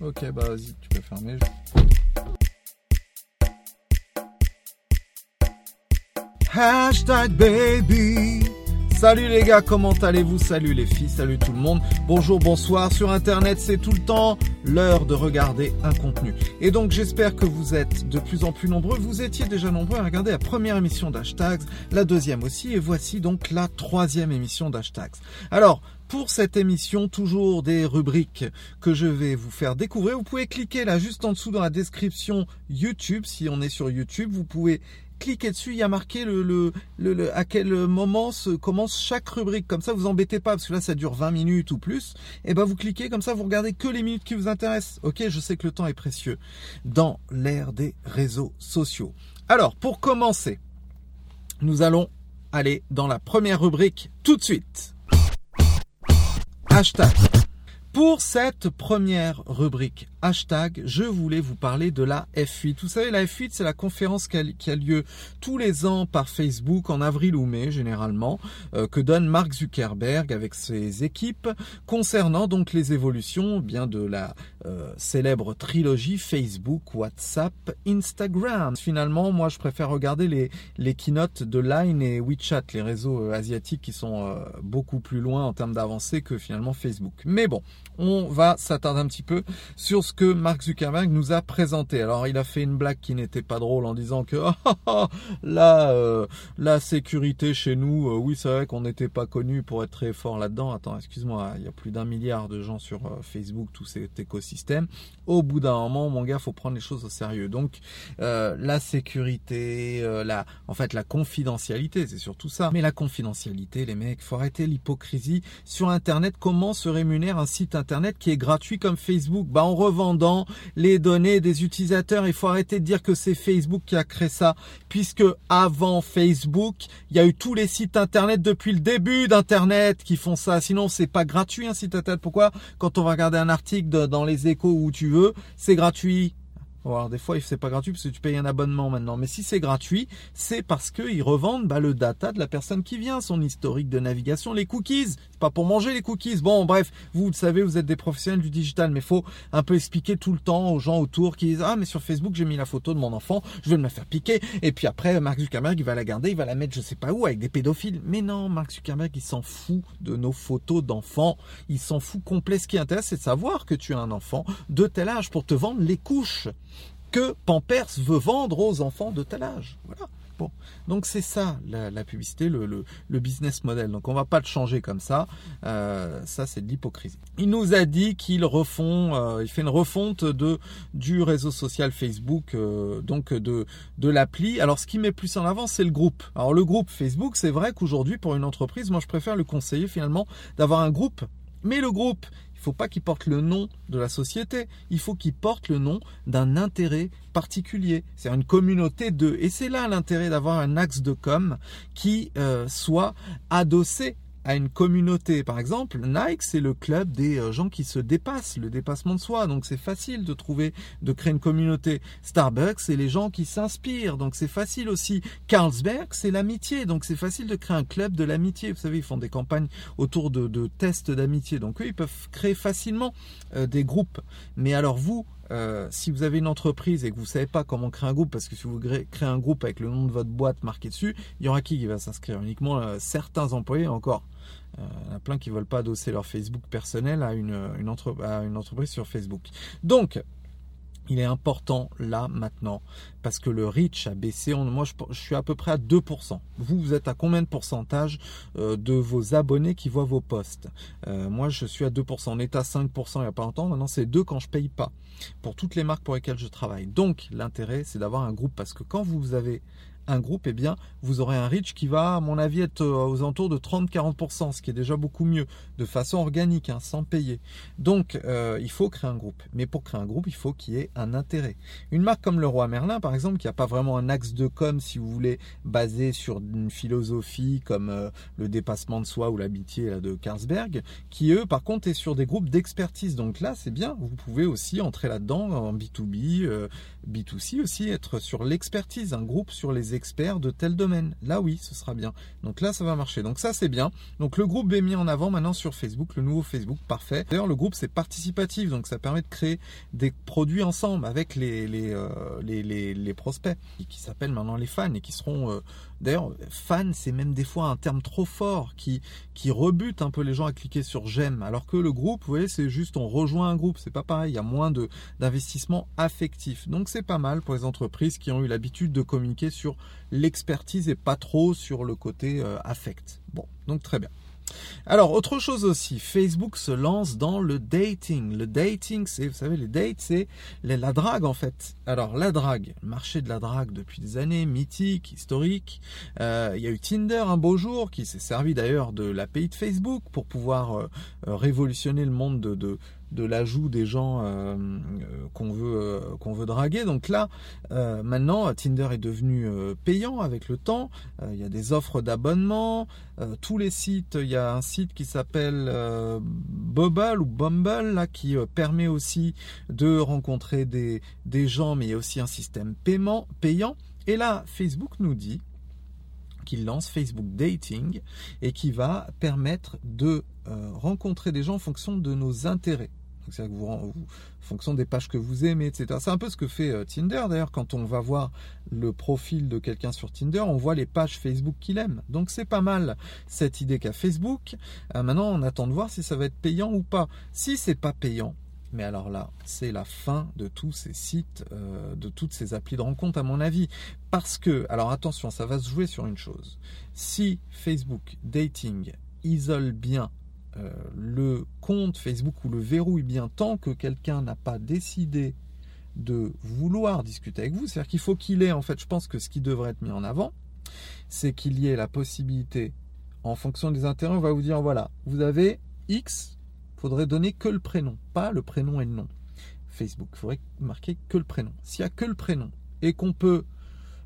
Ok, bah vas-y, tu peux fermer. Hashtag baby. Salut les gars, comment allez-vous? Salut les filles, salut tout le monde. Bonjour, bonsoir. Sur Internet, c'est tout le temps l'heure de regarder un contenu. Et donc j'espère que vous êtes de plus en plus nombreux. Vous étiez déjà nombreux à regarder la première émission d'Hashtags, la deuxième aussi, et voici donc la troisième émission d'Hashtags. Alors, pour cette émission, toujours des rubriques que je vais vous faire découvrir. Vous pouvez cliquer là juste en dessous dans la description YouTube. Si on est sur YouTube, vous pouvez cliquez dessus, il y a marqué le, le, le, à quel moment se commence chaque rubrique. Comme ça, vous embêtez pas, parce que là, ça dure 20 minutes ou plus. Et eh ben, vous cliquez, comme ça, vous regardez que les minutes qui vous intéressent. Ok, je sais que le temps est précieux. Dans l'ère des réseaux sociaux. Alors, pour commencer, nous allons aller dans la première rubrique tout de suite. Hashtag. Pour cette première rubrique hashtag, je voulais vous parler de la F8. Vous savez, la F8, c'est la conférence qui a, lieu tous les ans par Facebook en avril ou mai généralement, euh, que donne Mark Zuckerberg avec ses équipes concernant donc les évolutions eh bien de la euh, célèbre trilogie Facebook, WhatsApp, Instagram. Finalement, moi, je préfère regarder les, les keynotes de Line et WeChat, les réseaux euh, asiatiques qui sont beaucoup plus loin en termes d'avancée que finalement Facebook. Mais bon, on va s'attarder un petit peu sur que Mark Zuckerberg nous a présenté. Alors il a fait une blague qui n'était pas drôle en disant que ah, la, euh, la sécurité chez nous, euh, oui c'est vrai qu'on n'était pas connu pour être très fort là-dedans. Attends, excuse-moi, il y a plus d'un milliard de gens sur euh, Facebook, tout cet écosystème. Au bout d'un moment, mon gars, faut prendre les choses au sérieux. Donc la sécurité, la, en fait la confidentialité, c'est surtout ça. Mais la confidentialité, les mecs, faut arrêter l'hypocrisie sur Internet. Comment se rémunère un site Internet qui est gratuit comme Facebook? Bah en les données des utilisateurs. Il faut arrêter de dire que c'est Facebook qui a créé ça, puisque avant Facebook, il y a eu tous les sites internet depuis le début d'internet qui font ça. Sinon, c'est pas gratuit un site internet. Pourquoi Quand on va regarder un article dans les échos où tu veux, c'est gratuit? Alors des fois, c'est pas gratuit parce que tu payes un abonnement maintenant. Mais si c'est gratuit, c'est parce qu'ils revendent bah, le data de la personne qui vient, son historique de navigation, les cookies. Pas pour manger les cookies. Bon, bref, vous le savez, vous êtes des professionnels du digital, mais faut un peu expliquer tout le temps aux gens autour qui disent ah mais sur Facebook j'ai mis la photo de mon enfant, je vais me la faire piquer. Et puis après, Mark Zuckerberg il va la garder, il va la mettre je sais pas où avec des pédophiles. Mais non, Mark Zuckerberg il s'en fout de nos photos d'enfants. Il s'en fout complet. Ce qui intéresse, c'est de savoir que tu as un enfant de tel âge pour te vendre les couches que Pampers veut vendre aux enfants de tel âge. Voilà. Donc c'est ça la, publicité, le, le, business model. Donc on va pas le changer comme ça. Euh, ça c'est de l'hypocrisie. Il nous a dit qu'il refond, euh, il fait une refonte de du réseau social Facebook, euh, donc de de l'appli. Alors ce qui met plus en avant c'est le groupe. Alors le groupe Facebook, c'est vrai qu'aujourd'hui pour une entreprise, moi je préfère le conseiller finalement d'avoir un groupe. Mais le groupe, il faut pas qu'il porte le nom de la société, il faut qu'il porte le nom d'un intérêt particulier. C'est une communauté de... Et c'est là l'intérêt d'avoir un axe de com qui euh, soit adossé à une communauté. Par exemple, Nike, c'est le club des euh, gens qui se dépassent, le dépassement de soi. Donc c'est facile de trouver, de créer une communauté. Starbucks, c'est les gens qui s'inspirent. Donc c'est facile aussi. Carlsberg, c'est l'amitié. Donc c'est facile de créer un club de l'amitié. Vous savez, ils font des campagnes autour de, tests d'amitié. Donc eux, ils peuvent créer facilement euh, des groupes. Mais alors vous, euh, si vous avez une entreprise et que vous savez pas comment créer un groupe, parce que si vous créez un groupe avec le nom de votre boîte marqué dessus, il y aura qui qui va s'inscrire? Uniquement euh, certains employés encore. Euh, il y en a plein qui veulent pas adosser leur Facebook personnel à une entreprise sur Facebook. Donc, il est important là maintenant parce que le reach a baissé. moi, je, suis à peu près à 2%. Vous, vous êtes à combien de pourcentage euh, de vos abonnés qui voient vos posts? Euh, Moi, je suis à 2%. On était à 5% il n'y a pas longtemps. Maintenant, c'est 2 quand je paye pas pour toutes les marques pour lesquelles je travaille. Donc, l'intérêt, c'est d'avoir un groupe parce que quand vous avez un groupe, eh bien, vous aurez un reach qui va, à mon avis, être euh, aux alentours de 30-40%, ce qui est déjà beaucoup mieux, de façon organique, hein, sans payer. Donc, euh, il faut créer un groupe. Mais pour créer un groupe, il faut qu'il y ait un intérêt. Une marque comme le Roi Merlin, par exemple, qui n'a pas vraiment un axe de com, si vous voulez, basé sur une philosophie comme euh, le dépassement de soi ou l'amitié de Carlsberg, qui eux, par contre, est sur des groupes d'expertise. Donc là, c'est bien. Vous pouvez aussi entrer là-dedans en B2B, B2C aussi, être sur l'expertise, un groupe sur les experts de tel domaine. Là oui, ce sera bien. Donc là, ça va marcher. Donc ça, c'est bien. Donc le groupe est mis en avant maintenant sur Facebook, le nouveau Facebook, parfait. D'ailleurs, le groupe, c'est participatif, donc ça permet de créer des produits ensemble avec les, euh, prospects, qui s'appellent maintenant les fans et qui seront... Euh, d'ailleurs, fan, c'est même des fois un terme trop fort qui, rebute un peu les gens à cliquer sur j'aime. Alors que le groupe, vous voyez, c'est juste on rejoint un groupe, c'est pas pareil, il y a moins d'investissement affectif. Donc c'est pas mal pour les entreprises qui ont eu l'habitude de communiquer sur l'expertise et pas trop sur le côté euh, affect. Bon, donc très bien. Alors, autre chose aussi, Facebook se lance dans le dating. Le dating, c'est, vous savez, les dates, c'est la drague en fait. Alors, la drague, le marché de la drague depuis des années, mythique, historique. Euh, il y a eu Tinder un beau jour qui s'est servi d'ailleurs de l'API de Facebook pour pouvoir euh, révolutionner le monde de de l'ajout des gens euh, qu'on veut euh, qu'on veut draguer. Donc là, euh, maintenant, Tinder est devenu payant avec le temps. Il y a des offres d'abonnement. tous les sites, il y a un site qui s'appelle Bubble ou Bumble là qui permet aussi de rencontrer des des gens, mais il y a aussi un système paiement payant. Et là, Facebook nous dit qu'il lance Facebook Dating et qui va permettre de rencontrer des gens en fonction de nos intérêts cest que vous, en fonction des pages que vous aimez, etc. C'est un peu ce que fait euh, Tinder d'ailleurs. Quand on va voir le profil de quelqu'un sur Tinder, on voit les pages Facebook qu'il aime. Donc c'est pas mal cette idée qu'a Facebook. Euh, maintenant, on attend de voir si ça va être payant ou pas. Si c'est pas payant, mais alors là, c'est la fin de tous ces sites, euh, de toutes ces applis de rencontre, à mon avis. Parce que, alors attention, ça va se jouer sur une chose. Si Facebook Dating isole bien euh, le compte Facebook ou le verrouille bien tant que quelqu'un n'a pas décidé de vouloir discuter avec vous. C'est-à-dire qu'il faut qu'il ait, en fait, je pense que ce qui devrait être mis en avant, c'est qu'il y ait la possibilité, en fonction des intérêts, on va vous dire, voilà, vous avez X, faudrait donner que le prénom, pas le prénom et le nom. Facebook, il faudrait marquer que le prénom. S'il n'y a que le prénom et qu'on peut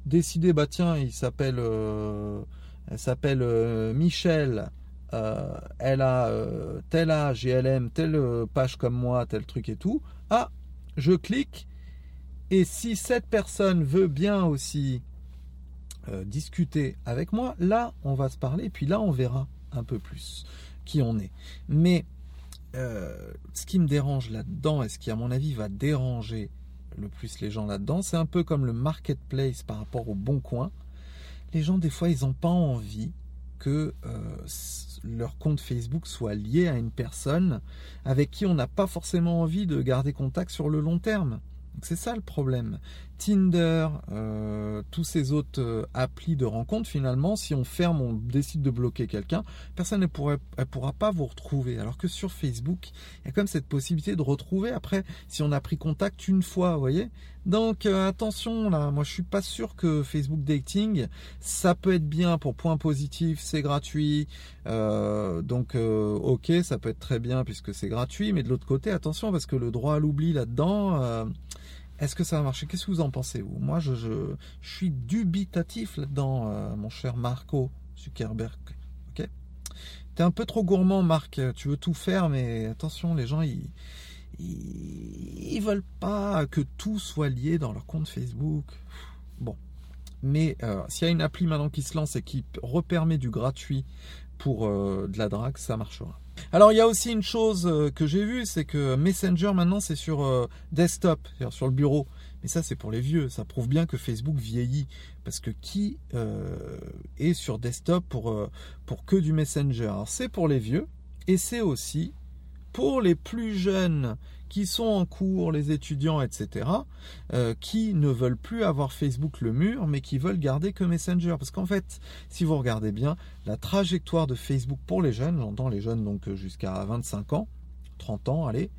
décider, bah tiens, il s'appelle, euh, elle s'appelle euh, Michel, euh, elle a euh, tel âge et elle aime telle euh, page comme moi, tel truc et tout. Ah, je clique. Et si cette personne veut bien aussi discuter avec moi, là, on va se parler. Puis là, on verra un peu plus qui on est. Mais ce qui me dérange là-dedans, et ce qui, à mon avis, va déranger le plus les gens là-dedans, c'est un peu comme le marketplace par rapport au bon coin. Les gens, des fois, ils n'ont pas envie que leur compte Facebook soit lié à une personne avec qui on n'a pas forcément envie de garder contact sur le long terme. C'est ça le problème. Tinder, euh, tous ces autres euh, applis de rencontre, finalement, si on ferme, on décide de bloquer quelqu'un, personne ne pourra pas vous retrouver. Alors que sur Facebook, il y a même cette possibilité de retrouver après, si on a pris contact une fois, vous voyez. Donc euh, attention là, moi je suis pas sûr que Facebook Dating, ça peut être bien pour point positif, c'est gratuit, donc ok, ça peut être très bien puisque c'est gratuit, mais de l'autre côté, attention parce que le droit à l'oubli là-dedans est-ce que ça va marcher Qu'est-ce que vous en pensez Moi, je, je, suis dubitatif là-dedans, euh, mon cher Marco Zuckerberg. Ok? T'es un peu trop gourmand, Marc. Tu veux tout faire, mais attention, les gens, ils, ils, veulent pas que tout soit lié dans leur compte Facebook. Bon. Mais euh, s'il y a une appli maintenant qui se lance et qui repermet du gratuit pour euh, de la drague, ça marchera. Alors il y a aussi une chose euh, que j'ai vue, c'est que Messenger maintenant c'est sur euh, desktop, c'est-à-dire sur le bureau. Mais ça c'est pour les vieux, ça prouve bien que Facebook vieillit. Parce que qui est sur desktop pour, pour que du Messenger? C'est pour les vieux, et c'est aussi pour les plus jeunes qui sont en cours, les étudiants, etc., euh, qui ne veulent plus avoir Facebook le mur, mais qui veulent garder que Messenger. Parce qu'en fait, si vous regardez bien, la trajectoire de Facebook pour les jeunes, j'entends les jeunes donc jusqu'à 25 ans, 30 ans, allez,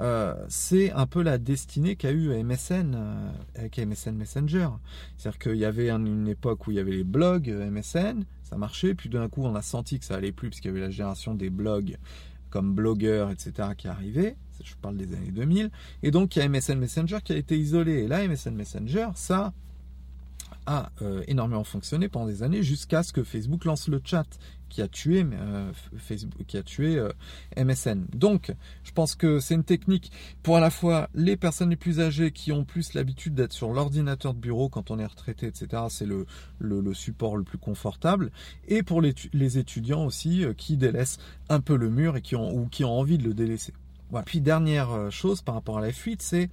euh, c'est un peu la destinée qu'a eu MSN euh, avec MSN Messenger. C'est-à-dire qu'il y avait une époque où il y avait les blogs MSN, ça marchait, puis d'un coup on a senti que ça allait plus, puisqu'il y avait la génération des blogs comme blogueurs, etc., qui arrivaient je parle des années 2000, et donc il y a MSN Messenger qui a été isolé. Et là, MSN Messenger, ça a euh, énormément fonctionné pendant des années jusqu'à ce que Facebook lance le chat qui a tué euh, Facebook, qui a tué euh, MSN. Donc, je pense que c'est une technique pour à la fois les personnes les plus âgées qui ont plus l'habitude d'être sur l'ordinateur de bureau quand on est retraité, etc. C'est le, support le plus confortable, et pour les, étudiants aussi qui délaissent un peu le mur et qui ont ou qui ont envie de le délaisser. Puis dernière chose par rapport à la fuite, c'est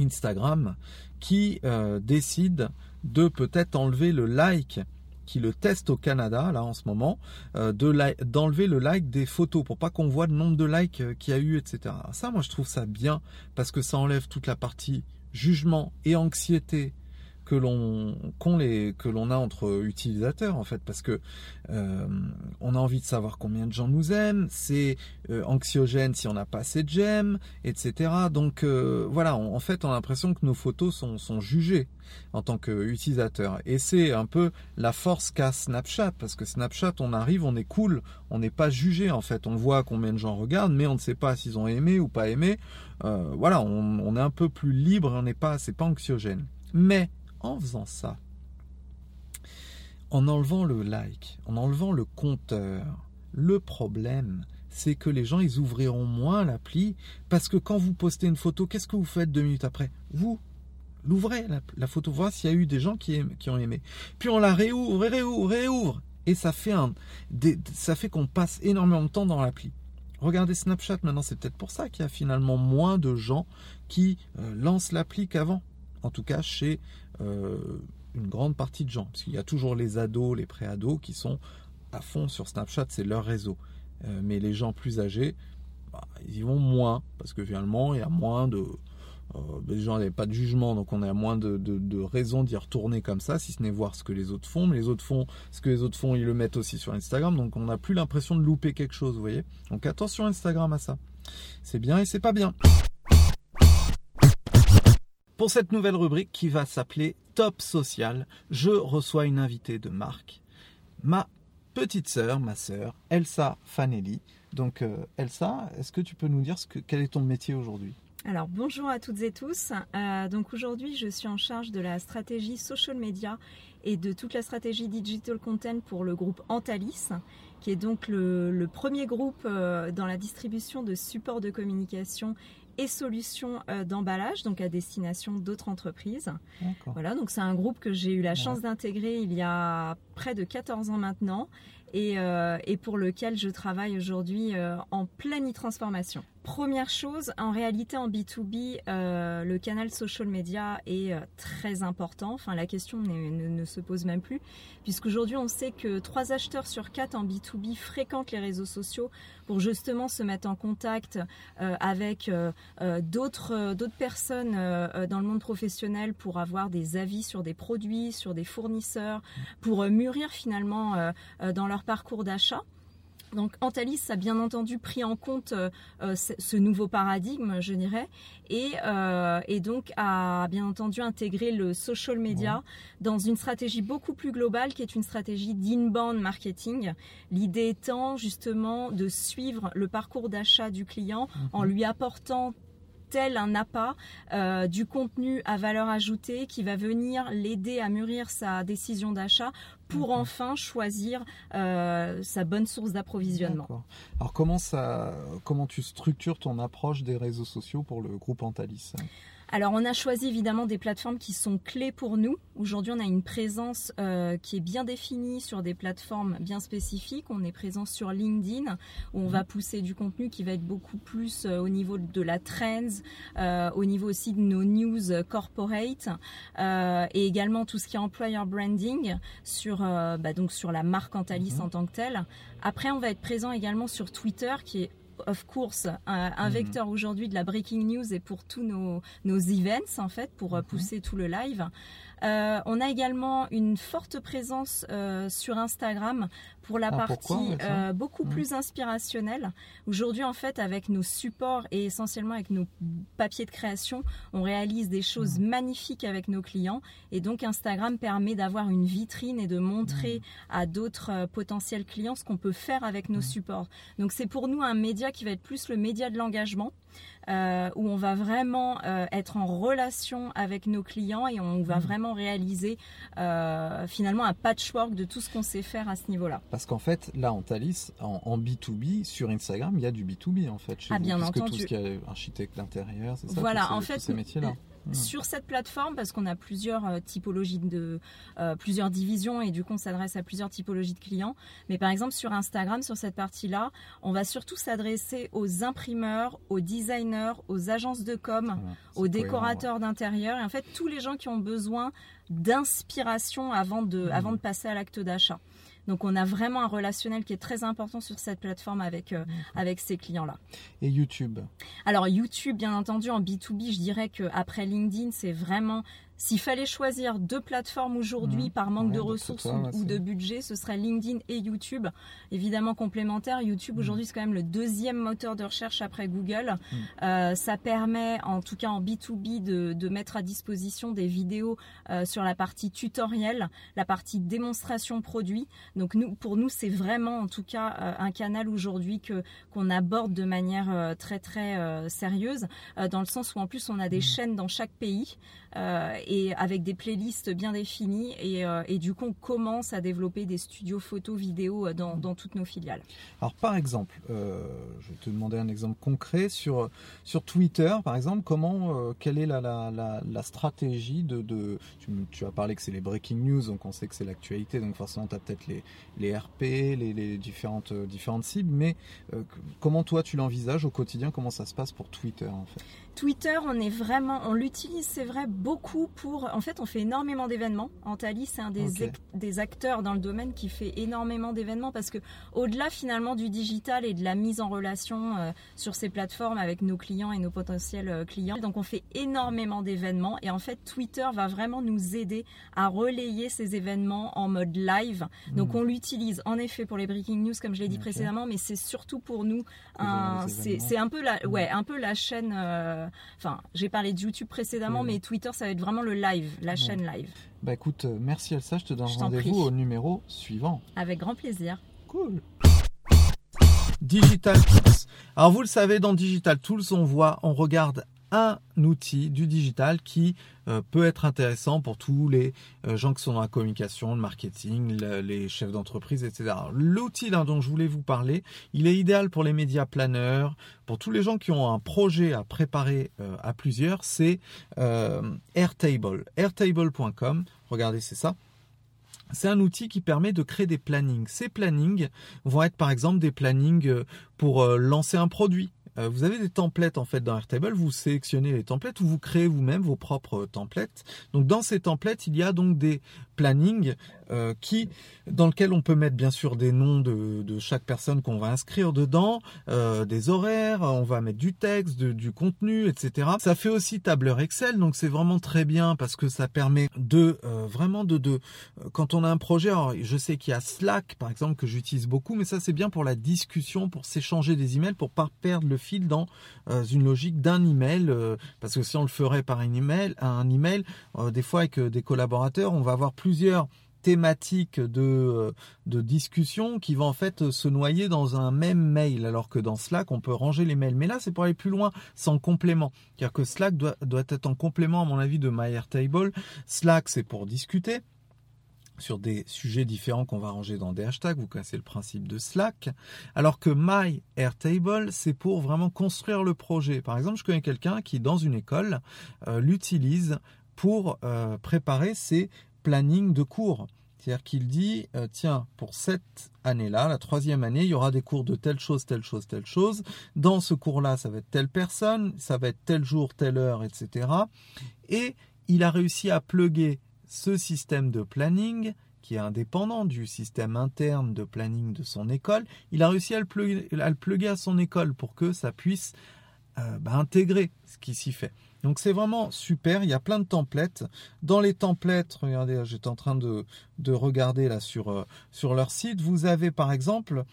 Instagram qui décide de peut-être enlever le like qui le teste au Canada, là en ce moment, euh, d'enlever le like des photos pour pas qu'on voit le nombre de likes euh, qu'il y a eu, etc. Ça, moi, je trouve ça bien parce que ça enlève toute la partie jugement et anxiété que l'on que l'on a entre utilisateurs en fait parce que euh, on a envie de savoir combien de gens nous aiment c'est euh, anxiogène si on n'a pas assez de j'aime etc donc euh, voilà en fait on a l'impression que nos photos sont, sont jugées en tant qu'utilisateur et c'est un peu la force qu'a Snapchat parce que Snapchat on arrive on est cool on n'est pas jugé en fait. On voit combien de gens regardent mais on ne sait pas s'ils ont aimé ou pas aimé. Voilà on, on, est un peu plus libre on n'est pas c'est pas anxiogène. Mais en faisant ça, en enlevant le like, en enlevant le compteur, le problème, c'est que les gens, ils ouvriront moins l'appli parce que quand vous postez une photo, qu'est-ce que vous faites deux minutes après? Vous l'ouvrez, la, photo, voir s'il y a eu des gens qui, qui, ont aimé. Puis on la réouvre, réouvre, réouvre. Et ça fait, un, ça fait qu'on passe énormément de temps dans l'appli. Regardez Snapchat maintenant, c'est peut-être pour ça qu'il y a finalement moins de gens qui euh, lancent l'appli qu'avant. En tout cas, chez une grande partie de gens. Parce qu'il y a toujours les ados, les pré-ados qui sont à fond sur Snapchat, c'est leur réseau. Euh, mais les gens plus âgés, bah, ils y vont moins, parce que finalement, il y a moins de... Euh, les gens n'avaient pas de jugement, donc on a moins de, de, raisons d'y retourner comme ça, si ce n'est voir ce que les autres font. Mais les autres font ce que les autres font, ils le mettent aussi sur Instagram, donc on n'a plus l'impression de louper quelque chose, vous voyez. Donc attention Instagram à ça. C'est bien et c'est pas bien pour cette nouvelle rubrique qui va s'appeler Top Social, je reçois une invitée de marque, ma petite sœur, ma sœur, Elsa Fanelli. Donc euh, Elsa, est-ce que tu peux nous dire ce que, quel est ton métier aujourd'hui? Alors bonjour à toutes et tous. Euh, donc aujourd'hui je suis en charge de la stratégie social media et de toute la stratégie digital content pour le groupe Antalis, qui est donc le, premier groupe euh, dans la distribution de supports de communication et solutions euh, d'emballage, donc à destination d'autres entreprises. Voilà, donc c'est un groupe que j'ai eu la chance d'intégrer il y a près de 14 ans maintenant et, euh, et pour lequel je travaille aujourd'hui euh, en pleine transformation. Première chose, en réalité en B2B, euh, le canal social media est euh, très important. Enfin, la question ne, se pose même plus, puisqu'aujourd'hui on sait que 3 acheteurs sur 4 en B2B fréquentent les réseaux sociaux pour justement se mettre en contact euh, avec d'autres personnes dans le monde professionnel pour avoir des avis sur des produits, sur des fournisseurs, pour mûrir finalement dans leur parcours d'achat. Donc Antalis a bien entendu pris en compte euh, euh, ce nouveau paradigme, je dirais, euh, et, donc a bien entendu intégré le social media dans une stratégie beaucoup plus globale qui est une stratégie d'inbound marketing. L'idée étant justement de suivre le parcours d'achat du client en mhm. lui apportant tel un appât euh, du contenu à valeur ajoutée qui va venir l'aider à mûrir sa décision d'achat pour enfin choisir euh, sa bonne source d'approvisionnement. Alors comment ça, comment tu structures ton approche des réseaux sociaux pour le groupe Antalis? Alors on a choisi évidemment des plateformes qui sont clés pour nous. Aujourd'hui on a une présence euh, qui est bien définie sur des plateformes bien spécifiques. On est présent sur LinkedIn où on va mhm. pousser du contenu qui va être beaucoup plus euh, au niveau de la trends, euh, au niveau aussi de nos news corporate et également tout ce qui est employer branding sur, bah, donc sur la marque Antalis mhm. en tant que telle. Après on va être présent également sur Twitter qui est of course, un, mhm. vecteur aujourd'hui de la breaking news et pour tous nos, nos events, en fait, pour euh, mhm. pousser tout le live. Euh, on a également une forte présence euh, sur Instagram pour la ah, partie euh, beaucoup mmh. plus inspirationnelle. Aujourd'hui, en fait, avec nos supports et essentiellement avec nos papiers de création, on réalise des choses mmh. magnifiques avec nos clients. Et donc, Instagram permet d'avoir une vitrine et de montrer mmh. à d'autres potentiels clients ce qu'on peut faire avec nos supports. Donc, c'est pour nous un média qui va être plus le média de l'engagement. Euh, où on va vraiment euh, être en relation avec nos clients et on va mmh. vraiment réaliser euh, finalement un patchwork de tout ce qu'on sait faire à ce niveau-là. Parce qu'en fait, là, en Thalys, en, B2B, sur Instagram, il y a du B2B en fait. Chez ah, bien entendu. tout ce qui est architecte d'intérieur, c'est ça Voilà, en fait, ces métiers-là. Hmm. sur cette plateforme parce qu'on a plusieurs euh, typologies de euh, plusieurs divisions et du coup on s'adresse à plusieurs typologies de clients. Mais par exemple sur Instagram, sur cette partie-là, on va surtout s'adresser aux imprimeurs, aux designers, aux agences de com, aux décorateurs d'intérieur et en fait tous les gens qui ont besoin d'inspiration avant de, hmm. avant de passer à l'acte d'achat. Donc on a vraiment un relationnel qui est très important sur cette plateforme avec, euh, avec ces clients-là. Et YouTube? Alors YouTube, bien entendu, en B2B, je dirais qu'après LinkedIn, c'est vraiment s'il fallait choisir deux plateformes aujourd'hui mmh. par manque de ressources ou, de budget, ce serait LinkedIn et YouTube. Évidemment complémentaire. YouTube mmh. aujourd'hui c'est quand même le deuxième moteur de recherche après Google. Mmh. Euh, ça permet, en tout cas en B2B, de, mettre à disposition des vidéos euh, sur la partie tutoriel, la partie démonstration produit. Donc nous, pour nous, c'est vraiment en tout cas euh, un canal aujourd'hui que qu'on aborde de manière très très sérieuse, dans le sens où en plus on a des chaînes dans chaque pays. Euh, et avec des playlists bien définies. Et, euh, et, du coup, on commence à développer des studios photo, vidéo euh, dans, dans toutes nos filiales. Alors, par exemple, je vais te demander un exemple concret sur, sur Twitter, par exemple, comment, quelle est la, la, stratégie de, de tu, as parlé que c'est les breaking news, donc on sait que c'est l'actualité, donc forcément, tu as peut-être les, les RP, les, les, différentes, différentes cibles, mais comment toi tu l'envisages au quotidien, comment ça se passe pour Twitter en fait? Twitter, on est vraiment, on l'utilise, c'est vrai, beaucoup pour. En fait, on fait énormément d'événements. Antalis, c'est un des, des acteurs dans le domaine qui fait énormément d'événements parce que, au-delà finalement du digital et de la mise en relation euh, sur ces plateformes avec nos clients et nos potentiels euh, clients, donc on fait énormément d'événements et en fait, Twitter va vraiment nous aider à relayer ces événements en mode live. Donc, hmm. on l'utilise en effet pour les breaking news, comme je l'ai dit précédemment, mais c'est surtout pour nous, c'est un peu la, hmm. ouais, un peu la chaîne. Euh, enfin, j'ai parlé de YouTube précédemment, mais Twitter, ça va être vraiment le live, la chaîne live. Bah écoute, euh, merci Elsa, je te donne rendez-vous au numéro suivant. Avec grand plaisir. Cool. Digital Tools. Alors vous le savez, dans Digital Tools, on voit, on regarde un outil du digital qui euh, peut être intéressant pour tous les euh, gens qui sont dans la communication, le marketing, les chefs d'entreprise, etc. L'outil dont je voulais vous parler, il est idéal pour les médias planeurs, pour tous les gens qui ont un projet à préparer euh, à plusieurs, c'est Airtable. Airtable.com, regardez, c'est ça. C'est un outil qui permet de créer des plannings. Ces plannings vont être par exemple des plannings pour lancer un produit, euh, vous avez des templates en fait dans Airtable, vous sélectionnez les templates ou vous créez vous-même vos propres templates. Donc dans ces templates, il y a donc des plannings euh, qui, dans lequel on peut mettre bien sûr des noms de, de chaque personne qu'on va inscrire dedans, euh, des horaires, on va mettre du texte, du contenu, etc. Ça fait aussi tableur Excel, donc c'est vraiment très bien parce que ça permet de euh, vraiment de, de quand on a un projet. Je sais qu'il y a Slack par exemple que j'utilise beaucoup, mais ça c'est bien pour la discussion, pour s'échanger des emails, pour pas perdre le dans une logique d'un email, parce que si on le ferait par un email, un email, des fois avec des collaborateurs, on va avoir plusieurs thématiques de, euh, de discussion qui vont en fait se noyer dans un même mail, alors que dans Slack, on peut ranger les mails. Mais là, c'est pour aller plus loin, sans complément. Car que Slack doit, doit être en complément, à mon avis, de MyAirTable. Slack, c'est pour discuter sur des sujets différents qu'on va ranger dans des hashtags, vous connaissez le principe de Slack, alors que My Airtable, c'est pour vraiment construire le projet. Par exemple, je connais quelqu'un qui, dans une école, euh, l'utilise pour euh, préparer ses planning de cours. C'est-à-dire qu'il dit, euh, tiens, pour cette année-là, la troisième année, il y aura des cours de telle chose, telle chose, telle chose. Dans ce cours-là, ça va être telle personne, ça va être tel jour, telle heure, etc. Et il a réussi à plugger ce système de planning qui est indépendant du système interne de planning de son école, il a réussi à le plugger à, son école pour que ça puisse euh, bah, intégrer ce qui s'y fait. Donc c'est vraiment super, il y a plein de templates. Dans les templates, regardez, j'étais en train de, regarder là sur, euh, sur leur site, vous avez par exemple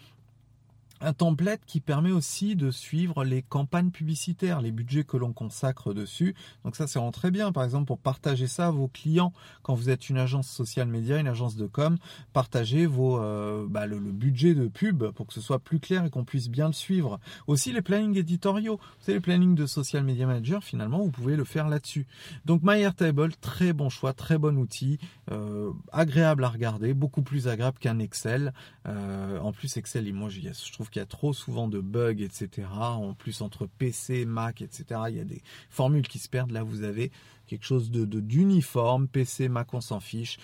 un template qui permet aussi de suivre les campagnes publicitaires, les budgets que l'on consacre dessus. Donc ça, c'est vraiment très bien. Par exemple, pour partager ça à vos clients, quand vous êtes une agence social média, une agence de com, partagez vos, euh, bah, le, budget de pub pour que ce soit plus clair et qu'on puisse bien le suivre. Aussi les plannings éditoriaux. Vous savez, les plannings de social media manager, finalement, vous pouvez le faire là-dessus. Donc MyAirtable, très bon choix, très bon outil, euh, agréable à regarder, beaucoup plus agréable qu'un Excel. Euh, en plus, Excel, moi, je trouve qu'il y a trop souvent de bugs, etc. En plus, entre PC, Mac, etc., il y a des formules qui se perdent. Là, vous avez quelque chose de d'uniforme. PC, Mac, on s'en fiche.